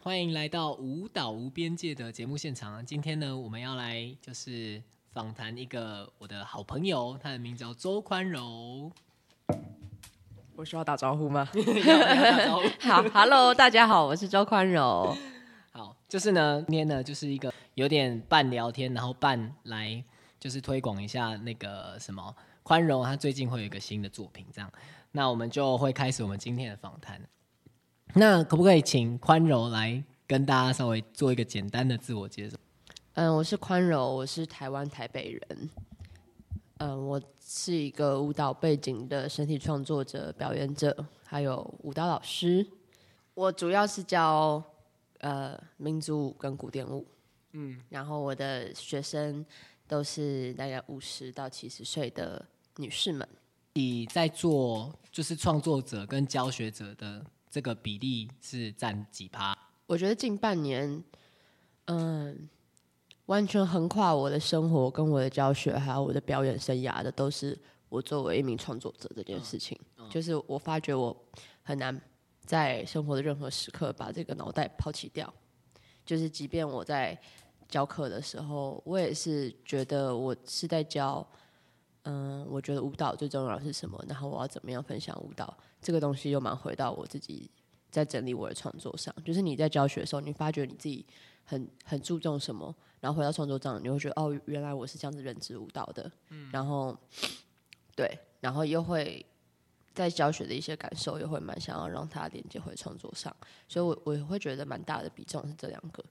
欢迎来到舞蹈无边界的节目现场。今天呢，我们要来就是访谈一个我的好朋友，他的名字叫周宽柔。我需要打招呼吗？要打招呼好，Hello，大家好，我是周宽柔。好，就是呢，今天呢，就是一个有点半聊天，然后半来就是推广一下那个什么宽容，他最近会有一个新的作品，这样，那我们就会开始我们今天的访谈。那可不可以请宽柔来跟大家稍微做一个简单的自我介绍？嗯，我是宽柔，我是台湾台北人。嗯，我是一个舞蹈背景的身体创作者、表演者，还有舞蹈老师。我主要是教呃民族舞跟古典舞。嗯，然后我的学生都是大概五十到七十岁的女士们。你在做就是创作者跟教学者的这个比例是占几趴？我觉得近半年，嗯，完全横跨我的生活、跟我的教学，还有我的表演生涯的，都是我作为一名创作者这件事情。就是我发觉我很难在生活的任何时刻把这个脑袋抛弃掉。就是即便我在教课的时候，我也是觉得我是在教，嗯，我觉得舞蹈最重要的是什么，然后我要怎么样分享舞蹈这个东西，又蛮回到我自己在整理我的创作上。就是你在教学的时候，你发觉你自己很很注重什么，然后回到创作上，你会觉得哦，原来我是这样子认知舞蹈的。嗯，然后对，然后又会在教学的一些感受，又会蛮想要让它连接回创作上，所以我我会觉得蛮大的比重是这两个。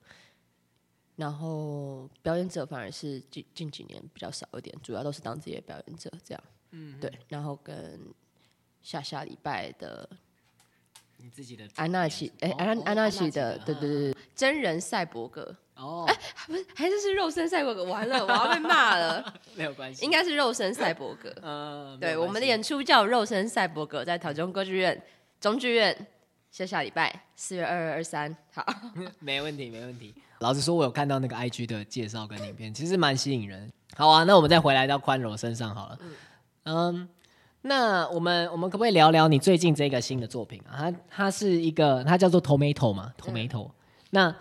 然后表演者反而是近近几年比较少一点，主要都是当职业表演者这样。嗯，对。然后跟下下礼拜的你自己的安娜奇，哎，哦安哦安娜奇奇的，对对对，对真人赛博格，哦，哎不是，还是是肉身赛博格，完了，我要被骂了。没有关系，应该是肉身赛博格。呃，没对，我们的演出叫肉身赛博格，在台中歌剧院 中剧院，下下礼拜四月二二二三，好。没问题，没问题。老实说，我有看到那个 IG 的介绍跟影片，其实蛮吸引人。好啊，那我们再回来到宽柔身上好了。嗯，那我们我们可不可以聊聊你最近这个新的作品啊？它它是一个，它叫做 Tomato 嘛，Tomato。那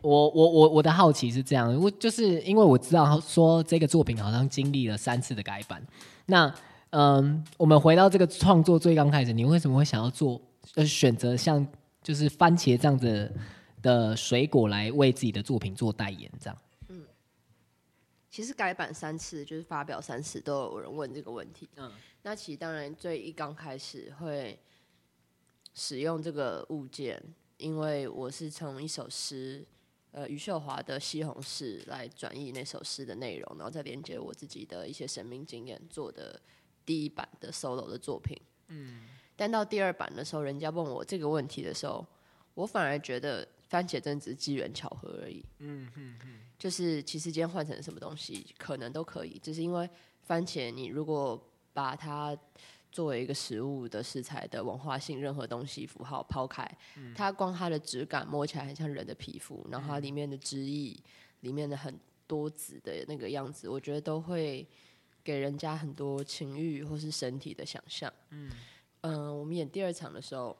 我我我我的好奇是这样，我就是因为我知道说这个作品好像经历了三次的改版。那嗯，我们回到这个创作最刚开始，你为什么会想要做呃选择像就是番茄这样子的水果来为自己的作品做代言？这样其实改版三次，就是发表三次，都有人问这个问题。嗯那其实当然最一刚开始会使用这个物件，因为我是从一首诗，呃，余秀华的《西红柿》来转译那首诗的内容，然后再连接我自己的一些生命经验做的第一版的 solo 的作品。嗯，但到第二版的时候，人家问我这个问题的时候，我反而觉得番茄真只是机缘巧合而已。嗯嗯嗯，就是其实今天换成什么东西，可能都可以，只是因为番茄，你如果把它作为一个食物的食材的文化性，任何东西符号抛开，它光它的质感摸起来很像人的皮肤，然后它里面的汁液，里面的很多籽的那个样子，我觉得都会给人家很多情欲或是身体的想象。嗯我们演第二场的时候，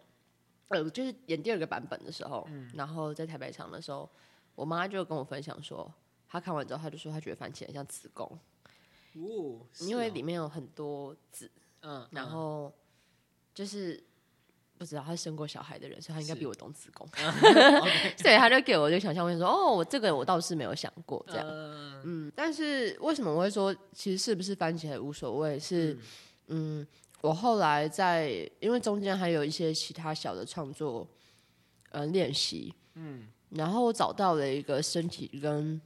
呃，就是演第二个版本的时候，然后在台北场的时候，我妈就跟我分享说，她看完之后，她就说她觉得番茄很像子宫，哦，因为里面有很多籽，嗯，然后就是不知道她生过小孩的人，所以她应该比我懂子宫，所以她就给我就想象，我就说哦，我这个我倒是没有想过这样，嗯嗯，但是为什么我会说其实是不是番茄无所谓？是嗯我后来在因为中间还有一些其他小的创作呃练习，嗯，然后我找到了一个身体跟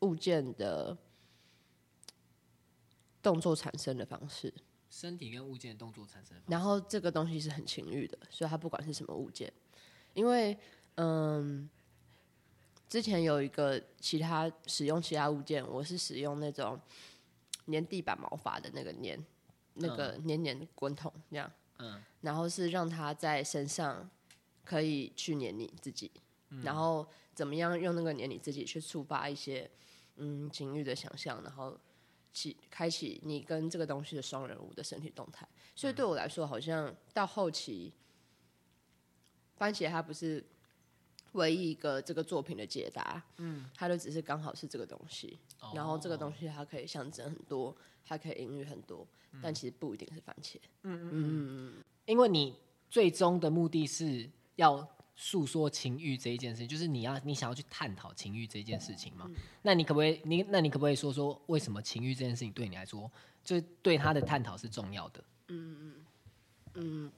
物件的动作产生的方式，身体跟物件的动作产生的方式，然后这个东西是很情欲的，所以它不管是什么物件，因为嗯，之前有一个其他使用其他物件，我是使用那种粘地板毛发的那个粘，那个黏黏滚筒这样，嗯。然后是让它在身上可以去粘你自己，然后怎么样用那个年你自己去触发一些嗯情欲的想象，然后启开启你跟这个东西的双人舞的身体动态。所以对我来说，好像到后期，番茄它不是唯一一个这个作品的解答，嗯，它就只是刚好是这个东西，然后这个东西它可以象征很多，它可以隐喻很多，但其实不一定是番茄。嗯。嗯嗯嗯。因为你最终的目的是要诉说情欲这一件事情，就是你要你想要去探讨情欲这件事情嘛。那你可不可以你那你可不可以说说为什么情欲这件事情对你来说，就是对他的探讨是重要的？嗯嗯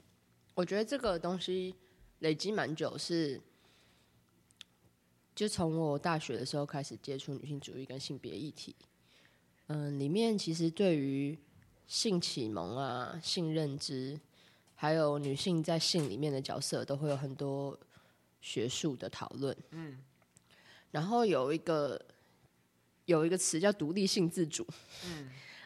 我觉得这个东西累积蛮久，是就从我大学的时候开始接触女性主义跟性别议题。嗯，里面其实对于性启蒙啊、性认知，还有女性在性里面的角色，都会有很多学术的讨论。嗯，然后有一个有一个词叫独立性自主。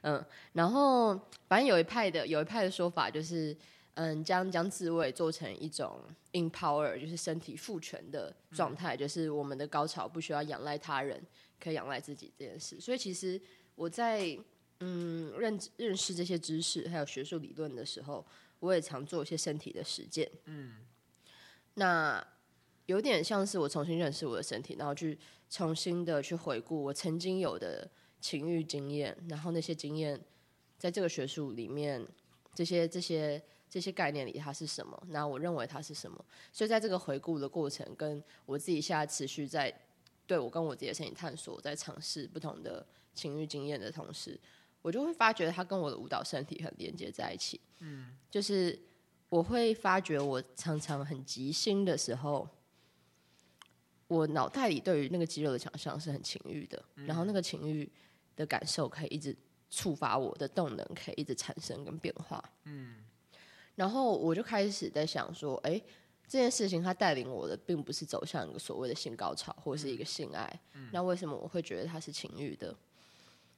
嗯然后反正有一派的有一派的说法就是，嗯，将将自慰做成一种 empower，就是身体赋权的状态，就是我们的高潮不需要仰赖他人，可以仰赖自己这件事。所以其实我在嗯认认识这些知识还有学术理论的时候，我也常做一些身体的实践。嗯，那有点像是我重新认识我的身体，然后去重新的去回顾我曾经有的情欲经验，然后那些经验在这个学术里面，这些这些这些概念里它是什么？那我认为它是什么？所以在这个回顾的过程，跟我自己现在持续在对我跟我自己的身体探索，在尝试不同的情欲经验的同时，我就会发觉它跟我的舞蹈身体很连接在一起。嗯，就是我会发觉我常常很即兴的时候。我脑袋里对于那个肌肉的想象是很情欲的，然后那个情欲的感受可以一直触发我的动能，可以一直产生跟变化。嗯，然后我就开始在想说，哎、这件事情它带领我的并不是走向一个所谓的性高潮或是一个性爱，那为什么我会觉得它是情欲的？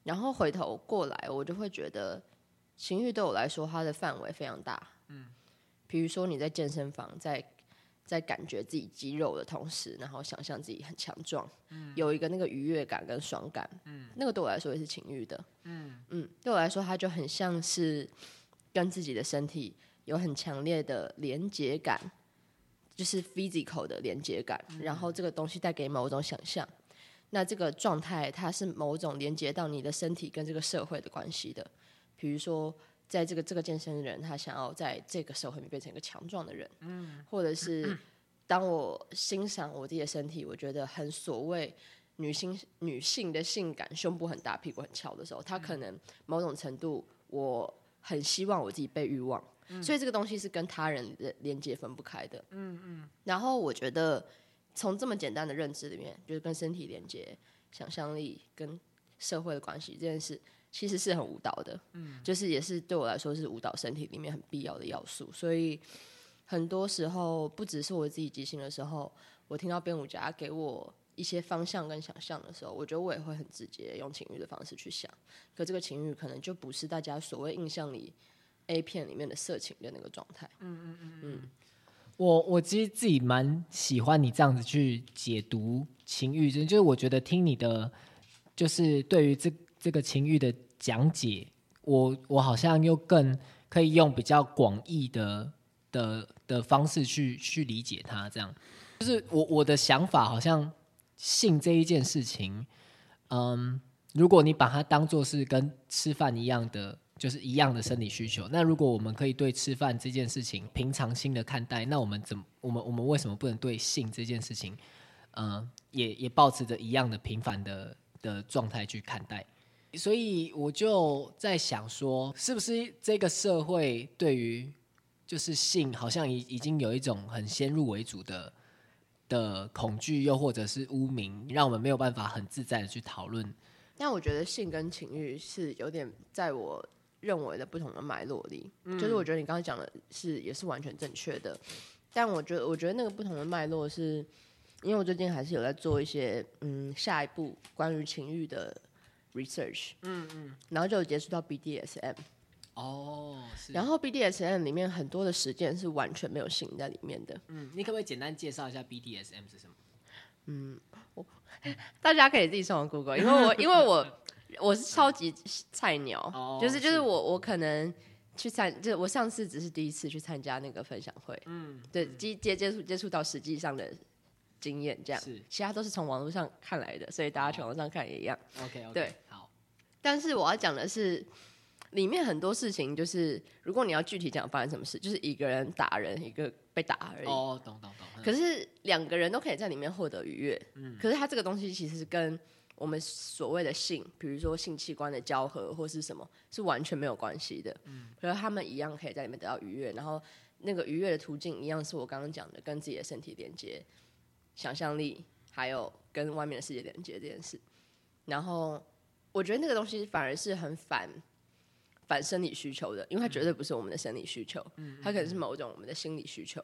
然后回头过来，我就会觉得情欲对我来说，它的范围非常大。嗯，比如说你在健身房，在在感觉自己肌肉的同时，然后想象自己很强壮，有一个那个愉悦感跟爽感，那个对我来说也是情欲的，嗯。对我来说，它就很像是跟自己的身体有很强烈的连接感，就是 physical 的连接感，然后这个东西带给某种想象，那这个状态它是某种连接到你的身体跟这个社会的关系的，比如说。在这个这个健身人，他想要在这个社会里面变成一个强壮的人，或者是当我欣赏我自己的身体，我觉得很所谓女性女性的性感，胸部很大，屁股很翘的时候，他可能某种程度，我很希望我自己被欲望，所以这个东西是跟他人的连接分不开的。嗯嗯。然后我觉得从这么简单的认知里面，就是跟身体连接、想象力跟社会的关系这件事。其实是很舞蹈的，嗯，就是也是对我来说是舞蹈身体里面很必要的要素，所以很多时候不只是我自己即兴的时候，我听到编舞家给我一些方向跟想象的时候，我觉得我也会很直接用情欲的方式去想，可这个情欲可能就不是大家所谓印象里 A 片里面的色情的那个状态。嗯嗯嗯嗯。我我其实自己蛮喜欢你这样子去解读情欲，就就是我觉得听你的就是对于这这个情欲的讲解，我我好像又更可以用比较广义的的的方式去去理解它，这样就是我我的想法好像性这一件事情，嗯，如果你把它当做是跟吃饭一样的。就是一样的生理需求。那如果我们可以对吃饭这件事情平常心的看待，那我们怎么我们我们为什么不能对性这件事情，呃，也也保持着一样的平凡的的状态去看待？所以我就在想说，是不是这个社会对于就是性好像已已经有一种很先入为主的的恐惧，又或者是污名，让我们没有办法很自在的去讨论。但我觉得性跟情欲是有点在我认为的不同的脉络里，就是我觉得你刚刚讲的是也是完全正确的，但我觉得我觉得那个不同的脉络是，因为我最近还是有在做一些嗯下一步关于情欲的 research，嗯嗯，然后就有接触到 BDSM，哦，是。然后 BDSM 里面很多的实践是完全没有性在里面的，嗯，你可不可以简单介绍一下 BDSM 是什么？嗯，我 大家可以自己上网 Google，因为我因为我我是超级菜鸟，哦就是就是。是我我可能去参，就我上次只是第一次去参加那个分享会，嗯，对，接接接触接触到实际上的经验，这样。是。其他都是从网络上看来的，所以大家去网络上看也一样。OK OK，对，好，但是我要讲的是，里面很多事情就是，如果你要具体讲发生什么事，就是一个人打人，一个被打而已。哦，懂懂懂，嗯。可是两个人都可以在里面获得愉悦。嗯。可是它这个东西其实跟我们所谓的性，比如说性器官的交合或是什么，是完全没有关系的。嗯，可是他们一样可以在里面得到愉悦，然后那个愉悦的途径一样是我刚刚讲的，跟自己的身体连接、想象力，还有跟外面的世界连接这件事。然后我觉得那个东西反而是很反反生理需求的，因为它绝对不是我们的生理需求，它可能是某种我们的心理需求。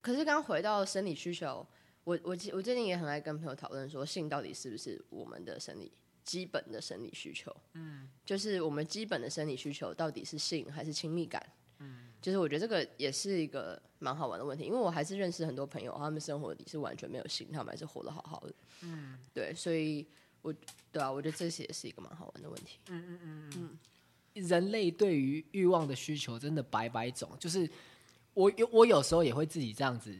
可是刚回到生理需求，我我我最近也很爱跟朋友讨论说，性到底是不是我们的生理基本的生理需求？嗯，就是我们基本的生理需求到底是性还是亲密感？嗯，就是我觉得这个也是一个蛮好玩的问题，因为我还是认识很多朋友，他们生活里是完全没有性，他们还是活得好好的。嗯，对，所以我对啊，我觉得这些也是一个蛮好玩的问题。嗯嗯嗯嗯人类对于欲望的需求真的百百种，就是我有我有时候也会自己这样子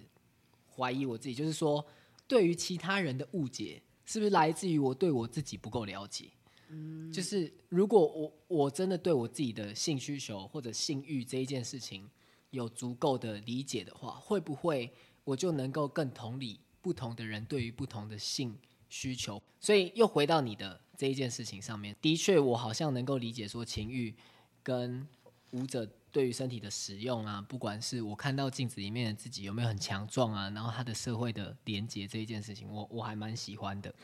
怀疑我自己，就是说对于其他人的误解是不是来自于我对我自己不够了解？嗯，就是如果我我真的对我自己的性需求或者性欲这一件事情有足够的理解的话，会不会我就能够更同理不同的人对于不同的性需求？所以又回到你的这一件事情上面，的确我好像能够理解说情欲跟舞者对于身体的使用啊，不管是我看到镜子里面的自己有没有很强壮啊，然后他的社会的连接这一件事情，我我还蛮喜欢的。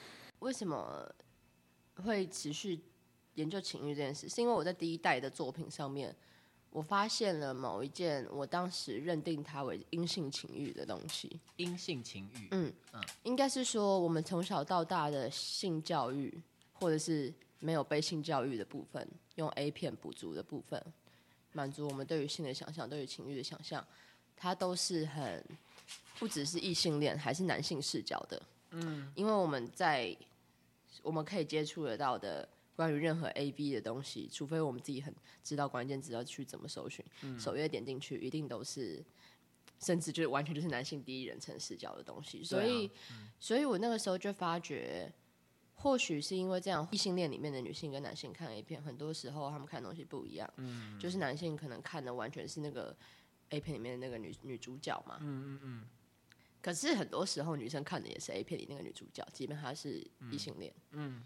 为什么会持续研究情欲这件事？是因为我在第一代的作品上面，我发现了某一件我当时认定它为阴性情欲的东西。阴性情欲，嗯应该是说，我们从小到大的性教育，或者是没有被性教育的部分，用 A 片补足的部分，满足我们对于性的想象，对于情欲的想象，它都是很不只是异性恋，还是男性视角的。嗯，因为我们在我们可以接触得到的关于任何 A B 的东西，除非我们自己很知道关键字要去怎么搜寻，首页点进去一定都是。甚至就是完全就是男性第一人称视角的东西，所以，所以我那个时候就发觉，或许是因为这样，异性恋里面的女性跟男性看 A 片，很多时候他们看的东西不一样。嗯，就是男性可能看的完全是那个 A 片里面的那个女女主角嘛。嗯嗯嗯。可是很多时候女生看的也是 A 片里那个女主角，即便她是异性恋。嗯。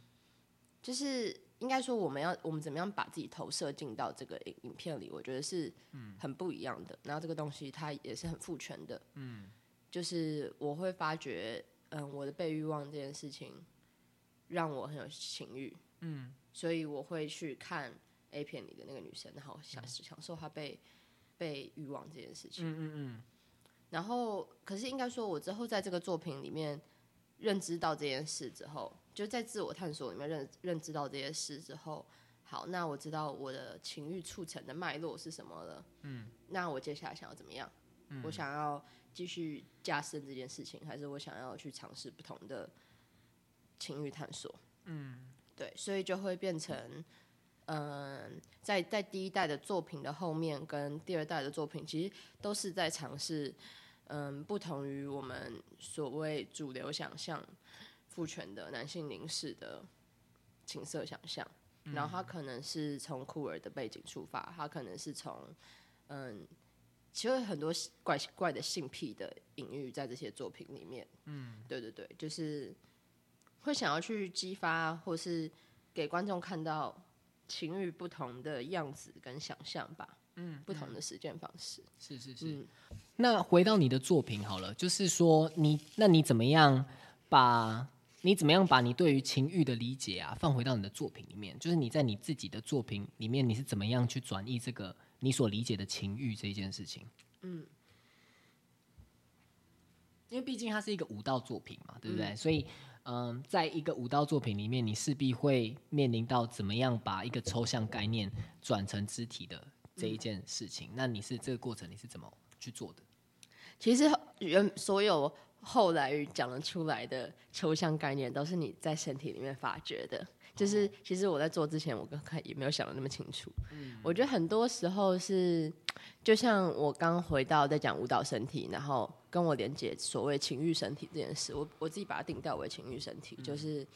就是应该说，我们要我们怎么样把自己投射进到这个影影片里，我觉得是很不一样的。然后这个东西它也是很父权的。嗯。就是我会发觉，嗯，我的被欲望这件事情让我很有情欲，嗯，所以我会去看 A 片里的那个女生，然后享享受她被被欲望这件事情，嗯嗯嗯。然后，可是应该说，我之后在这个作品里面认知到这件事之后，就在自我探索里面认认知到这些事之后，好，那我知道我的情欲促成的脉络是什么了，嗯，那我接下来想要怎么样？我想要继续加深这件事情，还是我想要去尝试不同的情欲探索？嗯，对，所以就会变成，嗯，在在第一代的作品的后面，跟第二代的作品，其实都是在尝试，嗯，不同于我们所谓主流想象父权的男性凝视的情色想象。然后他可能是从酷儿的背景出发，他可能是从，嗯。其实很多怪怪的性癖的隐喻在这些作品里面，嗯，对对对，就是会想要去激发，或是给观众看到情欲不同的样子跟想象吧，嗯，不同的实践方式，是是是。那回到你的作品好了，就是说你，那你怎么样把你怎么样把你对于情欲的理解啊，放回到你的作品里面？就是你在你自己的作品里面，你是怎么样去转译这个？你所理解的情欲这件事情，嗯，因为毕竟它是一个舞蹈作品嘛，对不对？所以，嗯，在一个舞蹈作品里面，你势必会面临到怎么样把一个抽象概念转成肢体的这一件事情。那你是这个过程你是怎么去做的？其实原所有后来讲得出来的抽象概念，都是你在身体里面发掘的。就是其实我在做之前，我刚开也没有想的那么清楚。嗯，我觉得很多时候是就像我刚回到在讲舞蹈身体，然后跟我连接所谓情欲身体这件事，我我自己把它定调为情欲身体，就是，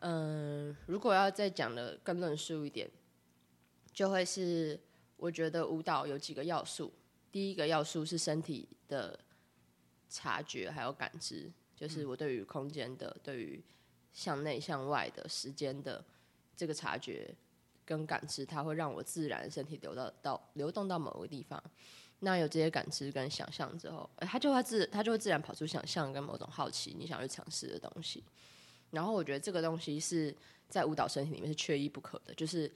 嗯、如果要再讲的更论述一点，就会是我觉得舞蹈有几个要素，第一个要素是身体的察觉还有感知，就是我对于空间的、对于向内向外的时间的这个察觉跟感知，它会让我自然身体流到到流动到某个地方。那有这些感知跟想象之后，它就会自它就会自然跑出想象跟某种好奇，你想去尝试的东西。然后我觉得这个东西是在舞蹈身体里面是缺一不可的，就是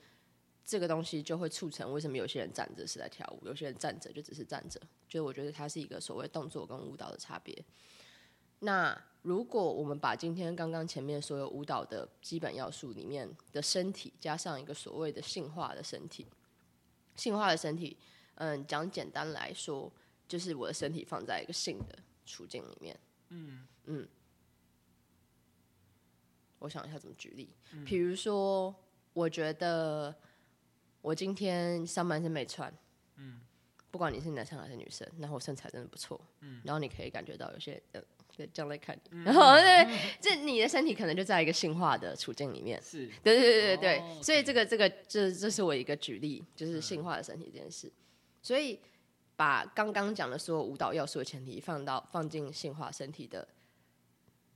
这个东西就会促成为什么有些人站着是在跳舞，有些人站着就只是站着。就我觉得它是一个所谓动作跟舞蹈的差别。那如果我们把今天刚刚前面所有舞蹈的基本要素里面的身体，加上一个所谓的性化的身体，性化的身体，嗯，讲简单来说，就是我的身体放在一个性的处境里面。嗯嗯，我想一下怎么举例，比如说，我觉得我今天上半身没穿，嗯，不管你是男生还是女生，然后我身材真的不错，嗯，然后你可以感觉到有些呃。对这样来看。你，然后对，这你的身体可能就在一个性化的处境里面，是。对对对对对，哦所以这个这个这这是我一个举例，就是性化的身体这件事。所以把刚刚讲的所有舞蹈要素的前提放到放进性化身体的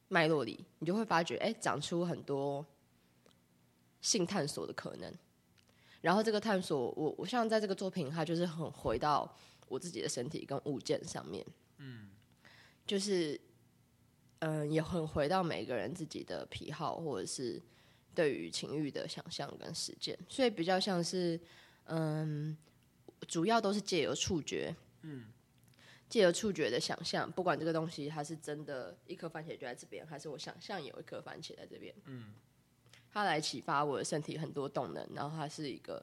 脉络里，你就会发觉，哎，长出很多性探索的可能。然后这个探索，我我像在这个作品，它就是很回到我自己的身体跟物件上面，嗯，就是。嗯，也很回到每个人自己的癖好，或者是对于情欲的想象跟实践，所以比较像是，嗯，主要都是借由触觉，嗯，借由触觉的想象，不管这个东西它是真的一颗番茄就在这边，还是我想象有一颗番茄在这边，嗯，它来启发我的身体很多动能，然后它是一个，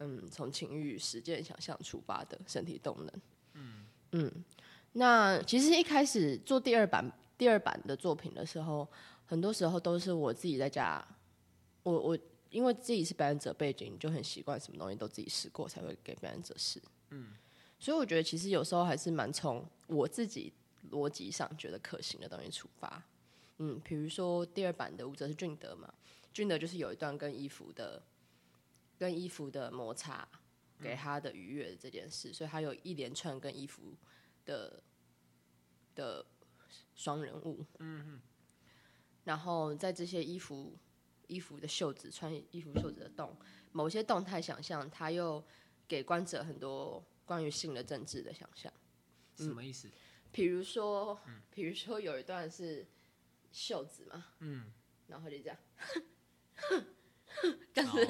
嗯，从情欲实践想象出发的身体动能，嗯嗯，那其实一开始做第二版。第二版的作品的时候，很多时候都是我自己在家，我我因为自己是表演者背景，就很习惯什么东西都自己试过才会给表演者试。嗯，所以我觉得其实有时候还是蛮从我自己逻辑上觉得可行的东西出发。嗯，比如说第二版的舞者是俊德嘛，俊德就是有一段跟衣服的跟衣服的摩擦给他的愉悦这件事，所以他有一连串跟衣服的的。双人物，嗯然后在这些衣服衣服的袖子穿衣服袖子的洞，某些动态想象，它又给观者很多关于性的政治的想象。什么意思？比如说，比如说有一段是袖子嘛，嗯，然后就这样，就 是、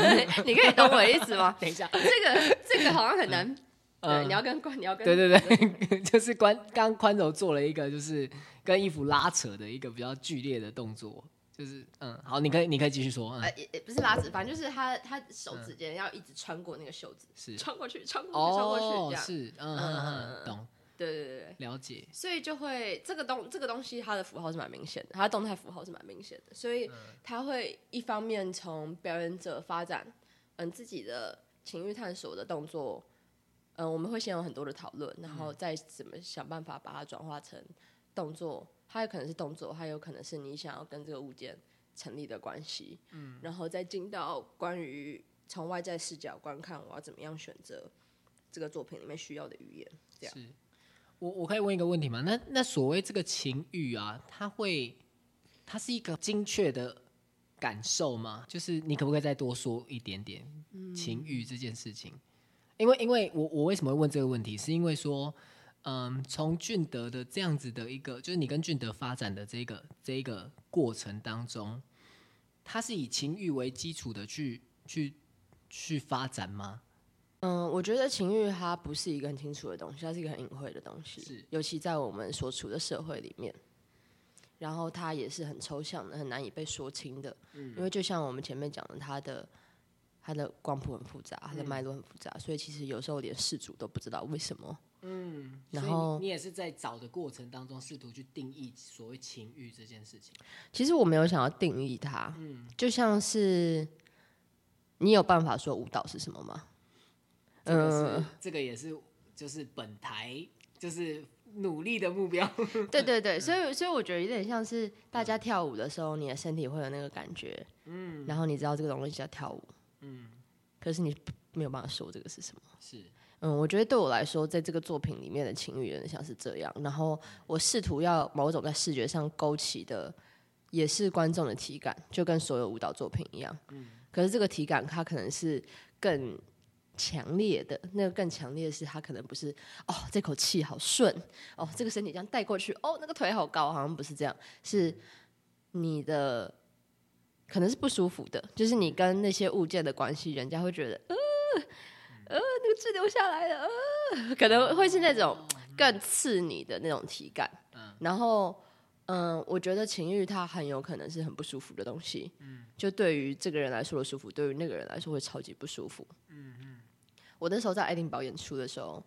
你可以懂我的意思吗？等一下，这个这个好像很难，对，嗯。你要跟宽，你要跟对对对，就是关刚宽柔做了一个就是跟衣服拉扯的一个比较剧烈的动作，就是嗯，好，你可以你可以继续说，嗯呃，，也也不是拉直，反正就是他他手指间要一直穿过那个袖子，是穿过去，穿过去，穿过去，哦这，样。是，嗯嗯嗯嗯，懂，对对对对，了解，所以就会这个东这个东西，它的符号是蛮明显的，它的动态符号是蛮明显的，所以它会一方面从表演者发展，嗯，自己的情欲探索的动作，嗯，我们会先有很多的讨论，然后再怎么想办法把它转化成动作，它有可能是动作，它有可能是你想要跟这个物件成立的关系，嗯，然后再进到关于从外在视角观看，我要怎么样选择这个作品里面需要的语言，这样。是我我可以问一个问题吗？那那所谓这个情欲啊，它会，它是一个精确的感受吗？就是你可不可以再多说一点点情欲这件事情？因为因为我我为什么会问这个问题，是因为说，嗯，从俊德的这样子的一个，就是你跟俊德发展的这个这一个过程当中，他是以情欲为基础的去去去发展吗？嗯，我觉得情欲它不是一个很清楚的东西，它是一个很隐晦的东西，是尤其在我们所处的社会里面。然后它也是很抽象的，很难以被说清的。嗯因为就像我们前面讲的，它的它的光谱很复杂，它的脉络很复杂，所以其实有时候连事主都不知道为什么。嗯，然后你你也是在找的过程当中，试图去定义所谓情欲这件事情。其实我没有想要定义它，嗯就像是你有办法说舞蹈是什么吗？这个是这个也是就是本台就是努力的目标。对对对，所以所以我觉得有点像是大家跳舞的时候，你的身体会有那个感觉，嗯，然后你知道这个东西叫跳舞，嗯，可是你没有办法说这个是什么，是。嗯，我觉得对我来说，在这个作品里面的情欲像是这样。然后我试图要某种在视觉上勾起的，也是观众的体感，就跟所有舞蹈作品一样。嗯。可是这个体感，它可能是更强烈的。那个更强烈的是，它可能不是哦，这口气好顺哦，这个身体这样带过去哦，那个腿好高，好像不是这样。是你的可能是不舒服的，就是你跟那些物件的关系，人家会觉得呃。呃，那个滞留下来的，呃，可能会是那种更刺你的那种体感。嗯，然后，嗯，我觉得情欲它很有可能是很不舒服的东西。嗯，就对于这个人来说的舒服，对于那个人来说会超级不舒服。嗯嗯，我那时候在爱丁堡演出的时候，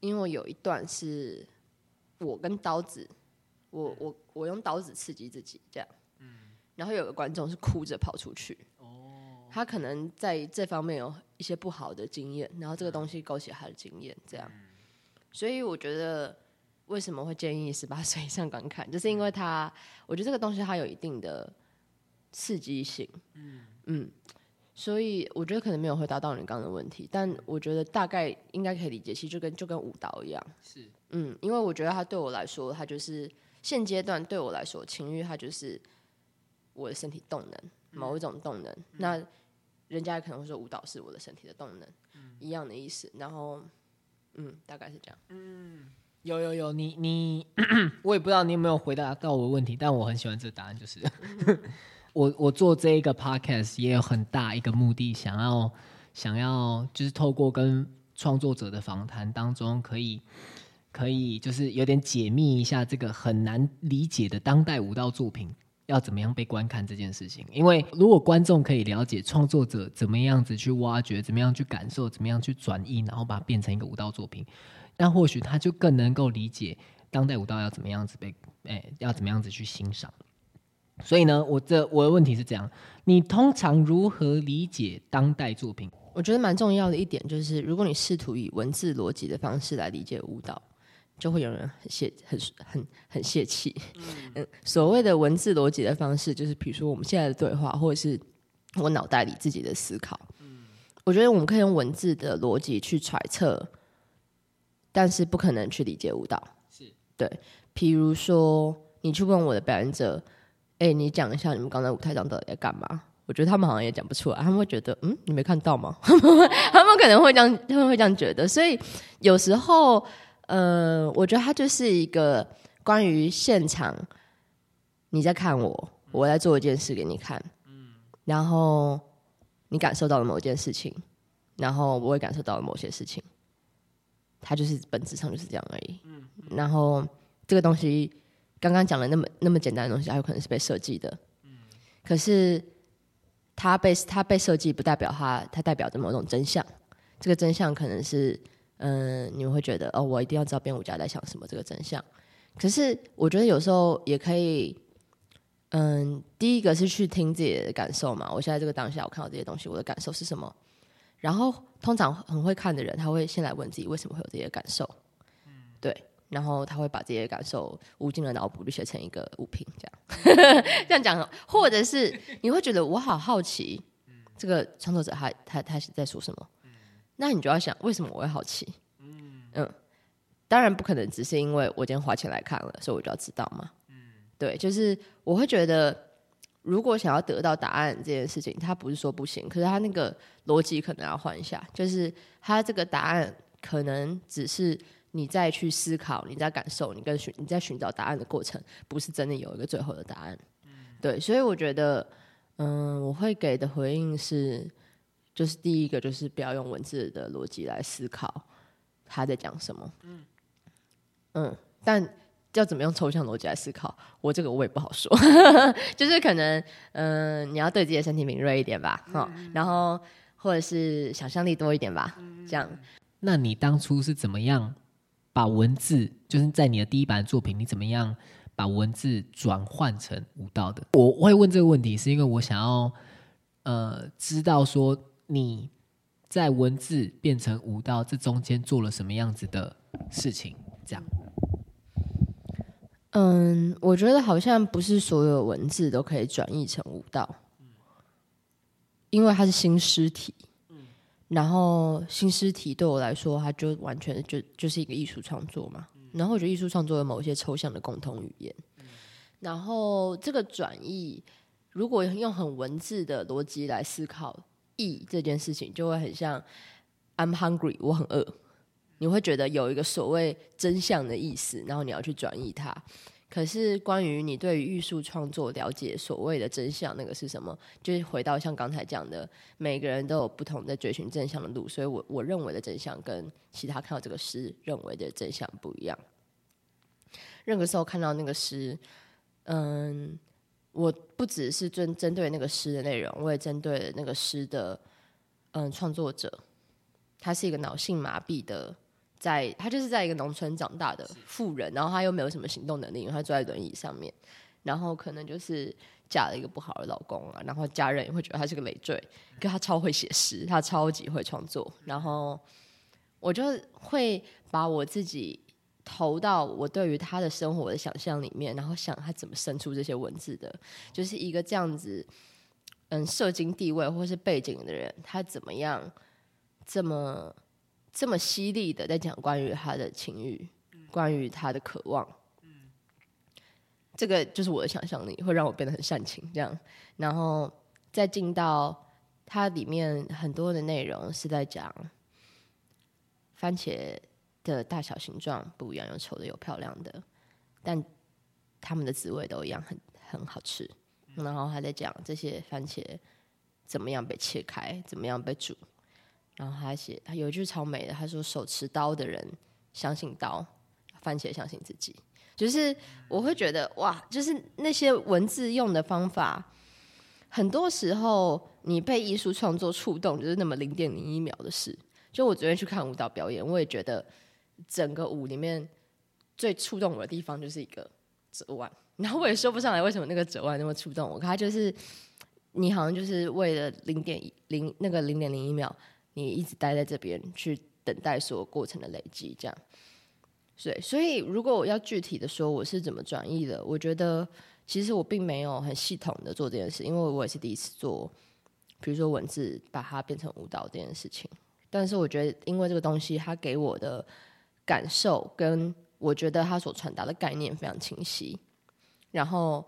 因为有一段是我跟刀子，我我我用刀子刺激自己这样。嗯，然后有个观众是哭着跑出去。他可能在这方面有一些不好的经验，然后这个东西勾起他的经验，这样。所以我觉得为什么会建议十八岁以上观看，就是因为他，我觉得这个东西它有一定的刺激性。嗯嗯，所以我觉得可能没有回答到你刚刚的问题，但我觉得大概应该可以理解，其实就跟就跟舞蹈一样。是，嗯，因为我觉得他对我来说，他就是现阶段对我来说，情欲它就是我的身体动能，某一种动能。那人家可能会说舞蹈是我的身体的动能，一样的意思。然后，嗯，大概是这样。嗯，有有有，你你，我也不知道你有没有回答到我的问题，但我很喜欢这个答案，就是 我我做这一个 podcast 也有很大一个目的，想要想要就是透过跟创作者的访谈当中，可以可以就是有点解密一下这个很难理解的当代舞蹈作品。要怎么样被观看这件事情？因为如果观众可以了解创作者怎么样子去挖掘，怎么样去感受，怎么样去转译，然后把它变成一个舞蹈作品，那或许他就更能够理解当代舞蹈要怎么样子被，哎，要怎么样子去欣赏。所以呢，我这我的问题是这样：你通常如何理解当代作品？我觉得蛮重要的一点就是，如果你试图以文字逻辑的方式来理解舞蹈。就会有人很泄很很很泄气。嗯，所谓的文字逻辑的方式，就是比如说我们现在的对话，或者是我脑袋里自己的思考。嗯，我觉得我们可以用文字的逻辑去揣测，但是不可能去理解舞蹈。是对，譬如说你去问我的表演者，哎，你讲一下你们刚才舞台上到底在干嘛？我觉得他们好像也讲不出来，他们会觉得，嗯，你没看到吗？他们可能会这样，他们会这样觉得。所以有时候。呃，我觉得它就是一个关于现场，你在看我，我在做一件事给你看，嗯，然后你感受到了某件事情，然后我也感受到了某些事情，它就是本质上就是这样而已，嗯，然后这个东西刚刚讲了那么那么简单的东西，还有可能是被设计的，嗯，可是它被它被设计不代表它它代表着某种真相，这个真相可能是。嗯，你们会觉得哦，我一定要知道编舞家在想什么这个真相。可是我觉得有时候也可以，嗯，第一个是去听自己的感受嘛。我现在这个当下，我看到这些东西，我的感受是什么？然后通常很会看的人，他会先来问自己为什么会有这些感受。嗯，对。然后他会把这些感受无尽的脑补，就写成一个物品，这样 这样讲。或者是你会觉得我好好奇，这个创作者他他他是在说什么？那你就要想，为什么我会好奇？嗯嗯，当然不可能只是因为我今天花钱来看了，所以我就要知道嘛。嗯，对，就是我会觉得，如果想要得到答案这件事情，他不是说不行，可是他那个逻辑可能要换一下，就是他这个答案可能只是你再去思考，你在感受，你跟寻你在寻找答案的过程，不是真的有一个最后的答案。嗯，对，所以我觉得，嗯，我会给的回应是。就是第一个，就是不要用文字的逻辑来思考他在讲什么。嗯嗯，但要怎么用抽象逻辑来思考，我这个我也不好说。就是可能，嗯，你要对自己的身体敏锐一点吧，哈，然后或者是想象力多一点吧，这样。那你当初是怎么样把文字，就是在你的第一版作品，你怎么样把文字转换成舞蹈的？我会问这个问题，是因为我想要，呃，知道说。你在文字变成舞蹈这中间做了什么样子的事情？这样。嗯，我觉得好像不是所有文字都可以转译成舞蹈，因为它是新诗体。然后新诗体对我来说，它就完全就就是一个艺术创作嘛。然后我觉得艺术创作有某些抽象的共同语言。然后这个转译，如果用很文字的逻辑来思考译这件事情，就会很像 I'm hungry，我很饿。你会觉得有一个所谓真相的意思，然后你要去转译它。可是关于你对于艺术创作了解所谓的真相，那个是什么？就是回到像刚才讲的，每个人都有不同的追寻真相的路，所以我我认为的真相跟其他看到这个诗认为的真相不一样。任何时候看到那个诗，嗯，我不只是针针对那个诗的内容，我也针对那个诗的嗯创作者，他是一个脑性麻痹的。在他就是在一个农村长大的富人，然后他又没有什么行动能力，因为他坐在轮椅上面，然后可能就是嫁了一个不好的老公啊，然后家人也会觉得他是个累赘。可他超会写诗，他超级会创作，然后我就会把我自己投到我对于他的生活的想象里面，然后想他怎么生出这些文字的，就是一个这样子，嗯，社经地位或是背景的人，他怎么样这么。这么犀利的在讲关于他的情欲，关于他的渴望，嗯。这个就是我的想象力会让我变得很煽情，这样，然后再进到它里面很多的内容是在讲番茄的大小形状不一样，有丑的有漂亮的，但他们的滋味都一样，很很好吃。然后还在讲这些番茄怎么样被切开，怎么样被煮。然后他写，他有一句超美的，他说：“手持刀的人相信刀，番茄相信自己。”就是我会觉得哇，就是那些文字用的方法，很多时候你被艺术创作触动，就是那么零点零一秒的事。就我昨天去看舞蹈表演，我也觉得整个舞里面最触动我的地方就是一个折弯，然后我也说不上来为什么那个折弯那么触动我。他就是你好像就是为了零点零那个零点零一秒。你一直待在这边去等待所有过程的累积，这样，对，所以如果我要具体的说我是怎么转译的，我觉得其实我并没有很系统的做这件事，因为我也是第一次做，比如说文字把它变成舞蹈这件事情。但是我觉得，因为这个东西它给我的感受跟我觉得他所传达的概念非常清晰，然后。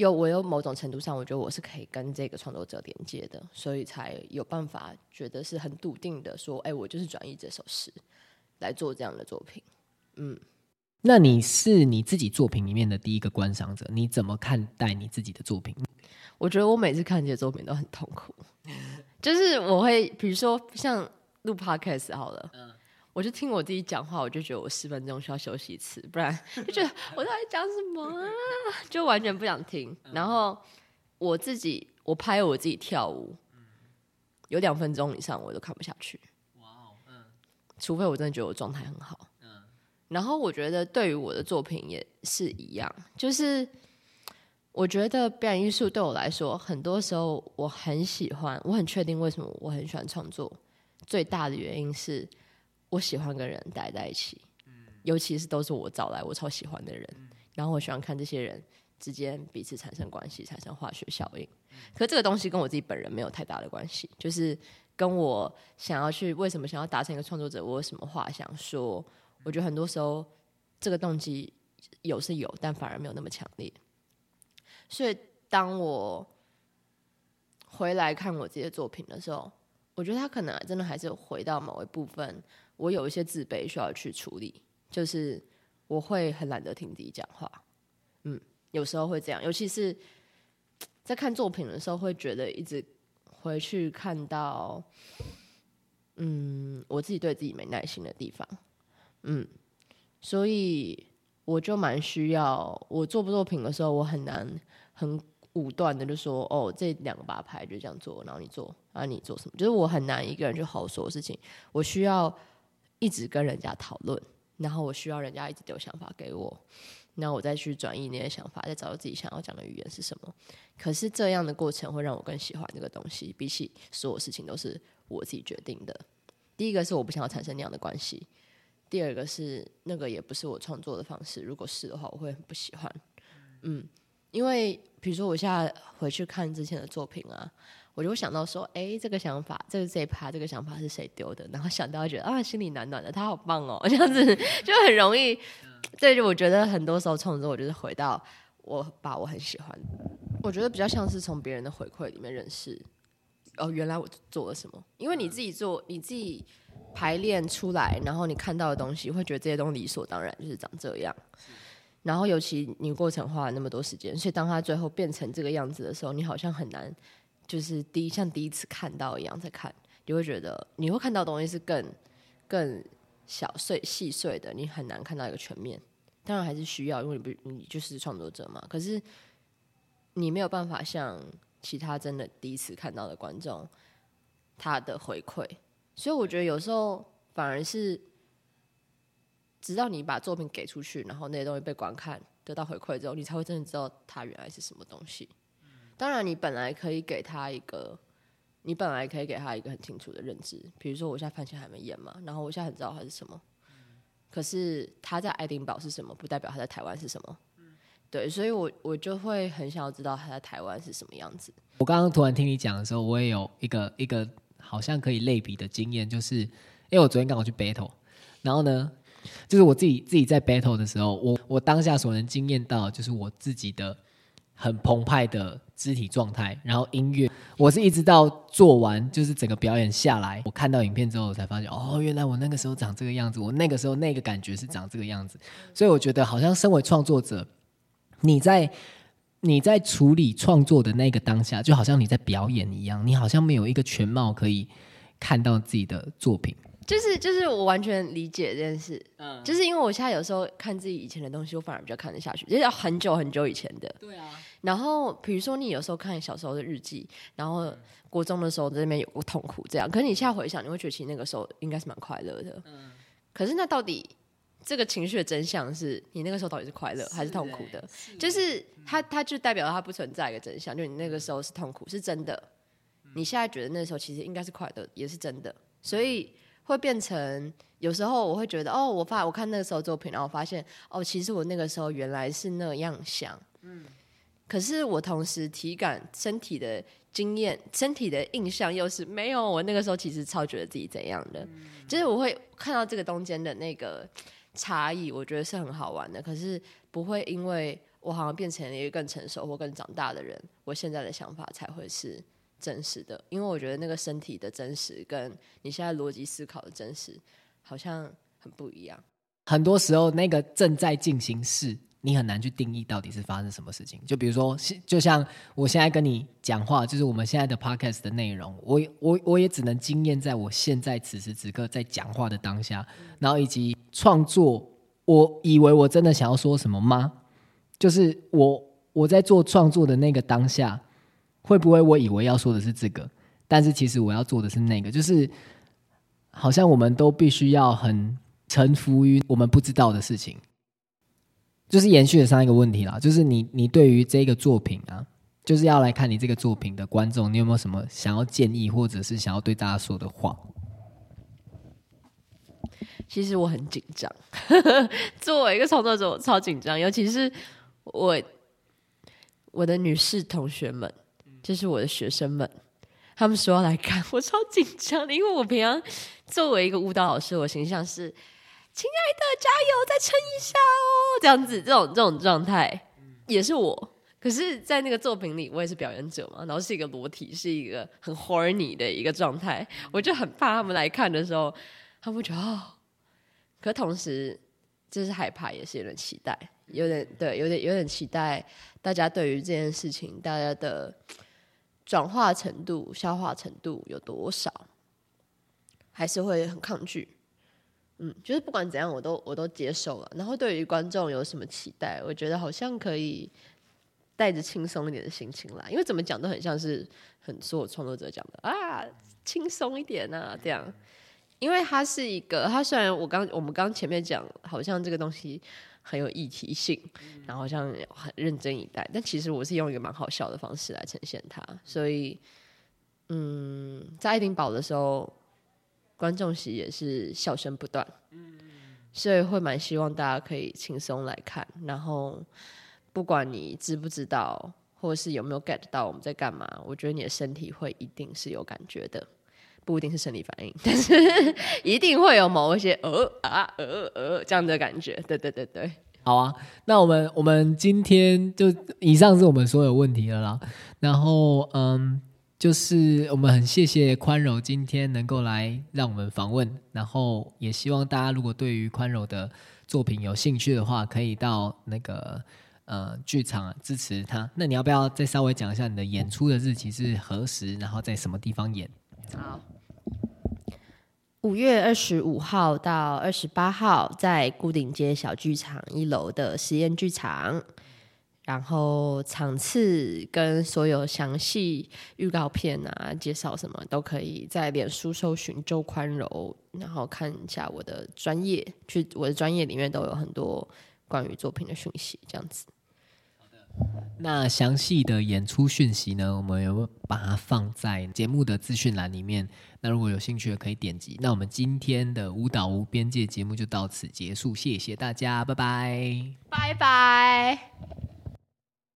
有，我有某种程度上，我觉得我是可以跟这个创作者连接的，所以才有办法觉得是很笃定的说，哎，我就是转译这首诗来做这样的作品。嗯，那你是你自己作品里面的第一个观赏者，你怎么看待你自己的作品？我觉得我每次看这些作品都很痛苦，就是我会比如说像录 podcast 好了。我就听我自己讲话，我就觉得我十分钟需要休息一次，不然 就觉得我到底讲什么啊？就完全不想听。然后我自己，我拍我自己跳舞，有两分钟以上我都看不下去。哇哦，嗯，除非我真的觉得我状态很好。嗯，然后我觉得对于我的作品也是一样，就是我觉得表演艺术对我来说，很多时候我很喜欢，我很确定为什么我很喜欢创作，最大的原因是。我喜欢跟人待在一起，尤其是都是我找来我超喜欢的人，然后我喜欢看这些人之间彼此产生关系，产生化学效应。可这个东西跟我自己本人没有太大的关系，就是跟我想要去为什么想要达成一个创作者，我有什么话想说？我觉得很多时候这个动机有是有，但反而没有那么强烈。所以当我回来看我自己的作品的时候，我觉得他可能真的还是回到某一部分。我有一些自卑需要去处理，就是我会很懒得听自己讲话，嗯，有时候会这样，尤其是在看作品的时候，会觉得一直回去看到，嗯，我自己对自己没耐心的地方，嗯，所以我就蛮需要，我做不作品的时候，我很难很武断的就说，哦，这两个把牌就这样做，然后你做，然后你做什么，就是我很难一个人去好好说事情，我需要。一直跟人家讨论，然后我需要人家一直丢想法给我，然后我再去转移那些想法，再找到自己想要讲的语言是什么。可是这样的过程会让我更喜欢这个东西，比起所有事情都是我自己决定的。第一个是我不想要产生那样的关系，第二个是那个也不是我创作的方式。如果是的话，我会很不喜欢。嗯，因为比如说我现在回去看之前的作品啊，我就会想到说，哎，这个想法，这个这一趴，这个想法是谁丢的？然后想到觉得啊，心里暖暖的，他好棒哦，这样子就很容易。这就我觉得很多时候创作，我就是回到我把我很喜欢，我觉得比较像是从别人的回馈里面认识，哦，原来我做了什么。因为你自己做，你自己排练出来，然后你看到的东西，会觉得这些东西理所当然就是长这样。然后尤其你过程花了那么多时间，所以当他最后变成这个样子的时候，你好像很难，就是第一像第一次看到一样在看，你会觉得你会看到东西是更更。小碎细碎的，你很难看到一个全面。当然还是需要，因为你不你就是创作者嘛。可是你没有办法像其他真的第一次看到的观众他的回馈。所以我觉得有时候反而是，直到你把作品给出去，然后那些东西被观看得到回馈之后，你才会真的知道它原来是什么东西。当然，你本来可以给他一个。你本来可以给他一个很清楚的认知，比如说我现在番茄还没演嘛，然后我现在很知道他是什么，可是他在爱丁堡是什么，不代表他在台湾是什么。对，所以我我就会很想要知道他在台湾是什么样子。我刚刚突然听你讲的时候，我也有一个一个好像可以类比的经验，就是因为我昨天刚好去 battle，然后呢，就是我自己自己在 battle 的时候，我我当下所能经验到，就是我自己的。很澎湃的肢体状态，然后音乐，我是一直到做完，就是整个表演下来，我看到影片之后，我才发现，哦，原来我那个时候长这个样子，我那个时候那个感觉是长这个样子，所以我觉得好像身为创作者，你在你在处理创作的那个当下，就好像你在表演一样，你好像没有一个全貌可以看到自己的作品。就是就是我完全理解这件事，嗯，就是因为我现在有时候看自己以前的东西，我反而比较看得下去，就是要很久很久以前的，对啊。然后比如说你有时候看小时候的日记，然后国中的时候在那边有过痛苦，这样，可是你现在回想，你会觉得其实那个时候应该是蛮快乐的，嗯。可是那到底这个情绪的真相是你那个时候到底是快乐还是痛苦的？就是它它就代表它不存在一个真相，就你那个时候是痛苦是真的，你现在觉得那时候其实应该是快乐也是真的，所以。会变成有时候我会觉得哦，我发我看那个时候作品，然后发现哦，其实我那个时候原来是那样想，嗯，可是我同时体感身体的经验、身体的印象又是没有，我那个时候其实超觉得自己怎样的，就是我会看到这个中间的那个差异，我觉得是很好玩的，可是不会因为我好像变成了一个更成熟或更长大的人，我现在的想法才会是。真实的，因为我觉得那个身体的真实跟你现在逻辑思考的真实好像很不一样。很多时候，那个正在进行式，你很难去定义到底是发生什么事情。就比如说，就像我现在跟你讲话，就是我们现在的 podcast 的内容，我我我也只能经验在我现在此时此刻在讲话的当下，然后以及创作。我以为我真的想要说什么吗？就是我我在做创作的那个当下。会不会我以为要说的是这个，但是其实我要做的是那个，就是好像我们都必须要很臣服于我们不知道的事情，就是延续的上一个问题啦，就是你你对于这个作品啊，就是要来看你这个作品的观众，你有没有什么想要建议，或者是想要对大家说的话？其实我很紧张，作为一个创作者，我超紧张，尤其是我我的女士同学们。就是我的学生们，他们说要来看，我超紧张的，因为我平常作为一个舞蹈老师，我形象是“亲爱的，加油，再撑一下哦” 这样子，这种这种状态也是我。可是，在那个作品里，我也是表演者嘛，然后是一个裸体，是一个很 horny 的一个状态，我就很怕他们来看的时候，他们觉得哦，可同时就是害怕，也是有点期待，有点对，有点有点期待大家对于这件事情，大家的。转化程度、消化程度有多少，还是会很抗拒。嗯，就是不管怎样，我都我都接受了。然后对于观众有什么期待，我觉得好像可以带着轻松一点的心情来，因为怎么讲都很像是很所有创作者讲的啊，轻松一点啊，这样。因为它是一个，它虽然我刚我们刚前面讲，好像这个东西。很有议题性，然后好像很认真以待。但其实我是用一个蛮好笑的方式来呈现它，所以嗯，在爱丁堡的时候，观众席也是笑声不断，所以会蛮希望大家可以轻松来看，然后不管你知不知道，或者是有没有 get 到我们在干嘛，我觉得你的身体会一定是有感觉的。不一定是生理反应，但是 一定会有某一些呃啊呃呃这样的感觉。对对对对，好啊。那我们我们今天就以上是我们所有问题了啦。然后嗯，就是我们很谢谢宽柔今天能够来让我们访问，然后也希望大家如果对于宽柔的作品有兴趣的话，可以到那个呃剧场支持他。那你要不要再稍微讲一下你的演出的日期是何时，然后在什么地方演？好。五月二十五号到二十八号，在固顶街小剧场一楼的实验剧场，然后场次跟所有详细预告片啊、介绍什么都可以在脸书搜寻周宽柔，然后看一下我的专业，去我的专业里面都有很多关于作品的讯息，这样子。那详细的演出讯息呢？我们有没有把它放在节目的资讯栏里面？那如果有兴趣的可以点击。那我们今天的舞蹈无边界节目就到此结束，谢谢大家，拜拜，拜拜。